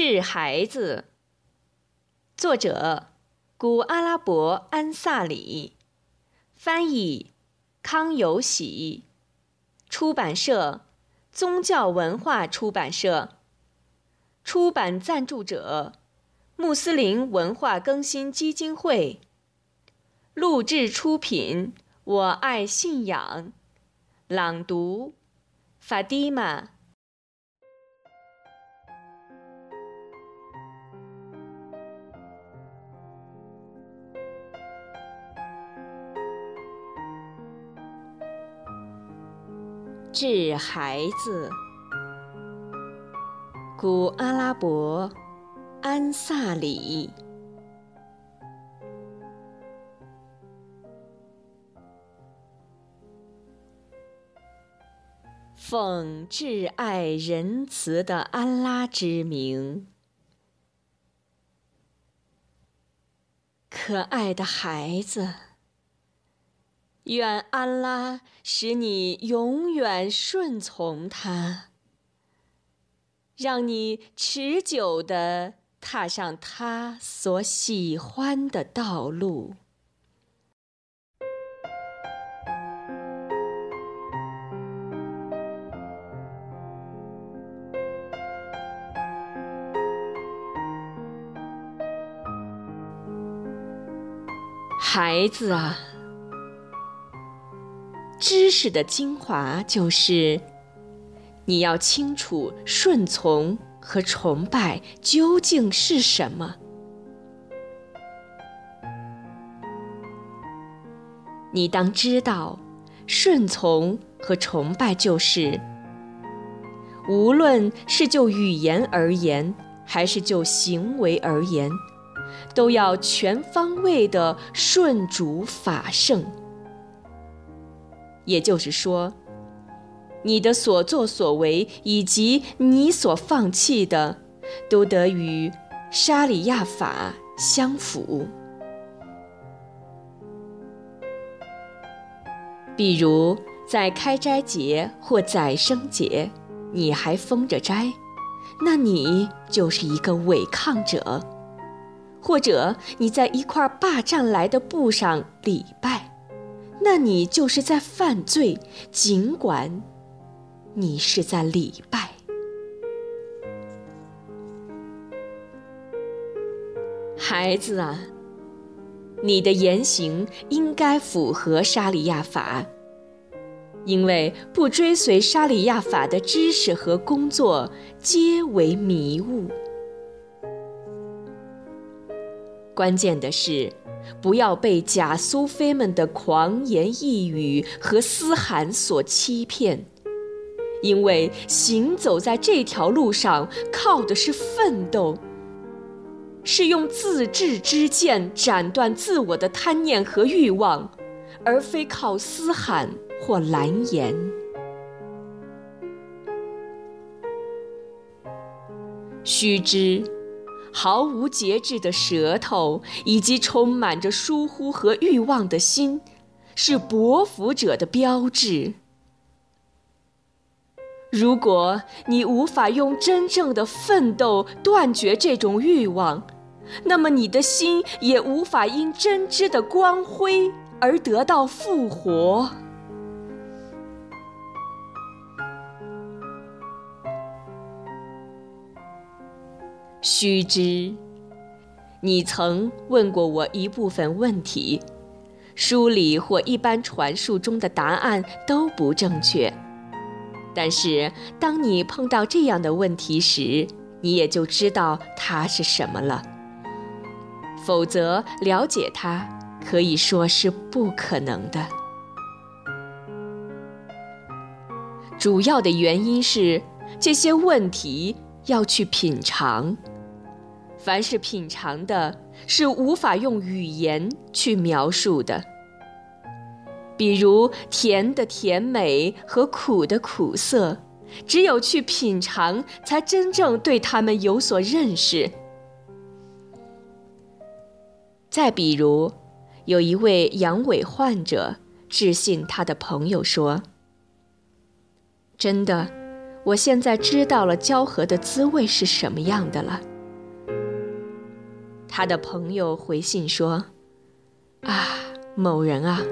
治孩子，作者古阿拉伯安萨里，翻译康有喜，出版社宗教文化出版社，出版赞助者穆斯林文化更新基金会，录制出品我爱信仰，朗读法蒂玛。治孩子，古阿拉伯安萨里，奉挚爱仁慈的安拉之名，可爱的孩子。愿安拉使你永远顺从他，让你持久地踏上他所喜欢的道路。孩子啊！知识的精华就是，你要清楚顺从和崇拜究竟是什么。你当知道，顺从和崇拜就是，无论是就语言而言，还是就行为而言，都要全方位的顺主法圣。也就是说，你的所作所为以及你所放弃的，都得与沙里亚法相符。比如在开斋节或宰牲节，你还封着斋，那你就是一个违抗者；或者你在一块霸占来的布上礼拜。那你就是在犯罪，尽管你是在礼拜。孩子啊，你的言行应该符合沙里亚法，因为不追随沙里亚法的知识和工作，皆为迷雾。关键的是。不要被假苏菲们的狂言一语和嘶喊所欺骗，因为行走在这条路上靠的是奋斗，是用自制之剑斩断自我的贪念和欲望，而非靠嘶喊或蓝言。须知。毫无节制的舌头，以及充满着疏忽和欲望的心，是薄福者的标志。如果你无法用真正的奋斗断绝这种欲望，那么你的心也无法因真知的光辉而得到复活。须知，你曾问过我一部分问题，书里或一般传述中的答案都不正确。但是，当你碰到这样的问题时，你也就知道它是什么了。否则，了解它可以说是不可能的。主要的原因是这些问题。要去品尝，凡是品尝的，是无法用语言去描述的。比如甜的甜美和苦的苦涩，只有去品尝，才真正对他们有所认识。再比如，有一位阳痿患者致信他的朋友说：“真的。”我现在知道了交合的滋味是什么样的了。他的朋友回信说：“啊，某人啊，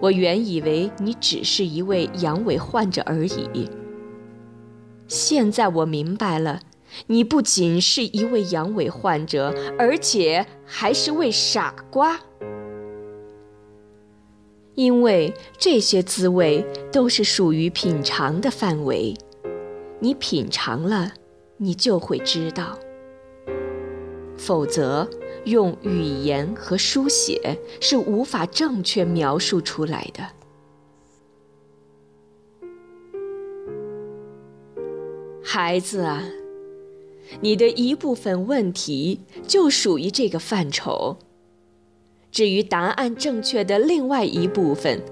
我原以为你只是一位阳痿患者而已。现在我明白了，你不仅是一位阳痿患者，而且还是位傻瓜。因为这些滋味都是属于品尝的范围，你品尝了，你就会知道。否则。”用语言和书写是无法正确描述出来的。孩子啊，你的一部分问题就属于这个范畴。至于答案正确的另外一部分，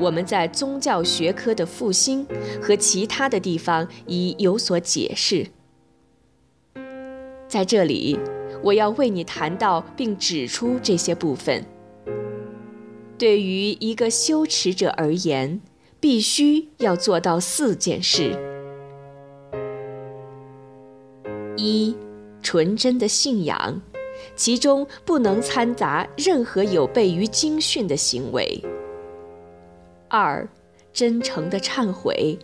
我们在宗教学科的复兴和其他的地方已有所解释。在这里。我要为你谈到并指出这些部分。对于一个修持者而言，必须要做到四件事：一、纯真的信仰，其中不能掺杂任何有悖于经训的行为；二、真诚的忏悔，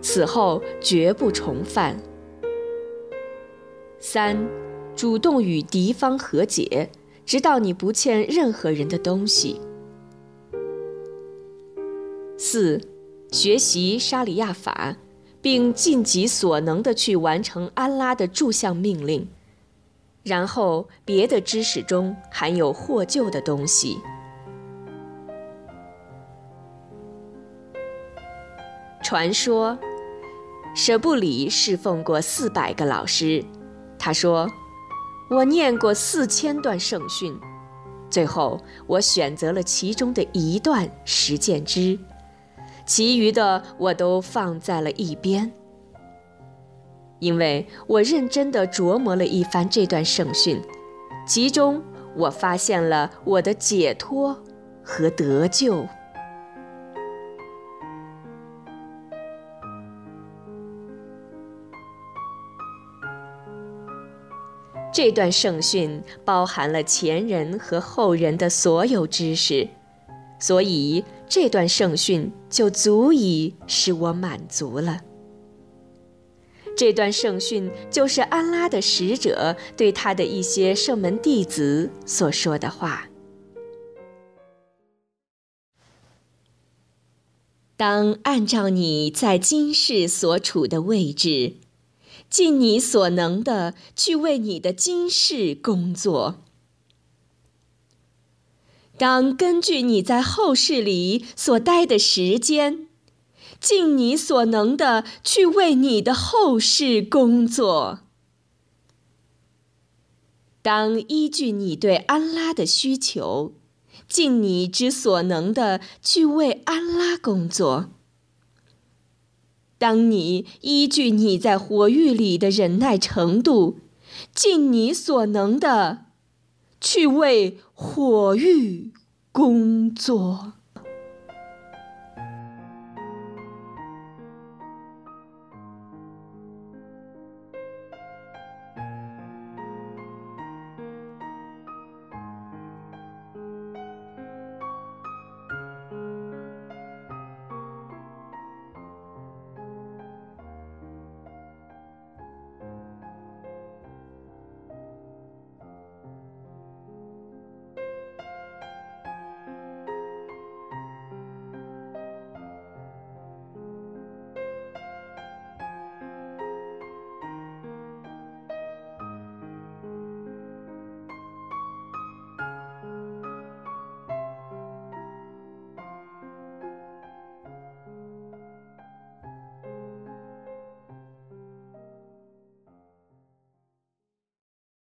此后绝不重犯；三。主动与敌方和解，直到你不欠任何人的东西。四，学习沙里亚法，并尽己所能的去完成安拉的诸项命令。然后，别的知识中含有获救的东西。传说，舍布里侍奉过四百个老师。他说。我念过四千段圣训，最后我选择了其中的一段实践之，其余的我都放在了一边，因为我认真地琢磨了一番这段圣训，其中我发现了我的解脱和得救。这段圣训包含了前人和后人的所有知识，所以这段圣训就足以使我满足了。这段圣训就是安拉的使者对他的一些圣门弟子所说的话。当按照你在今世所处的位置。尽你所能的去为你的今世工作。当根据你在后世里所待的时间，尽你所能的去为你的后世工作。当依据你对安拉的需求，尽你之所能的去为安拉工作。当你依据你在火狱里的忍耐程度，尽你所能的去为火狱工作。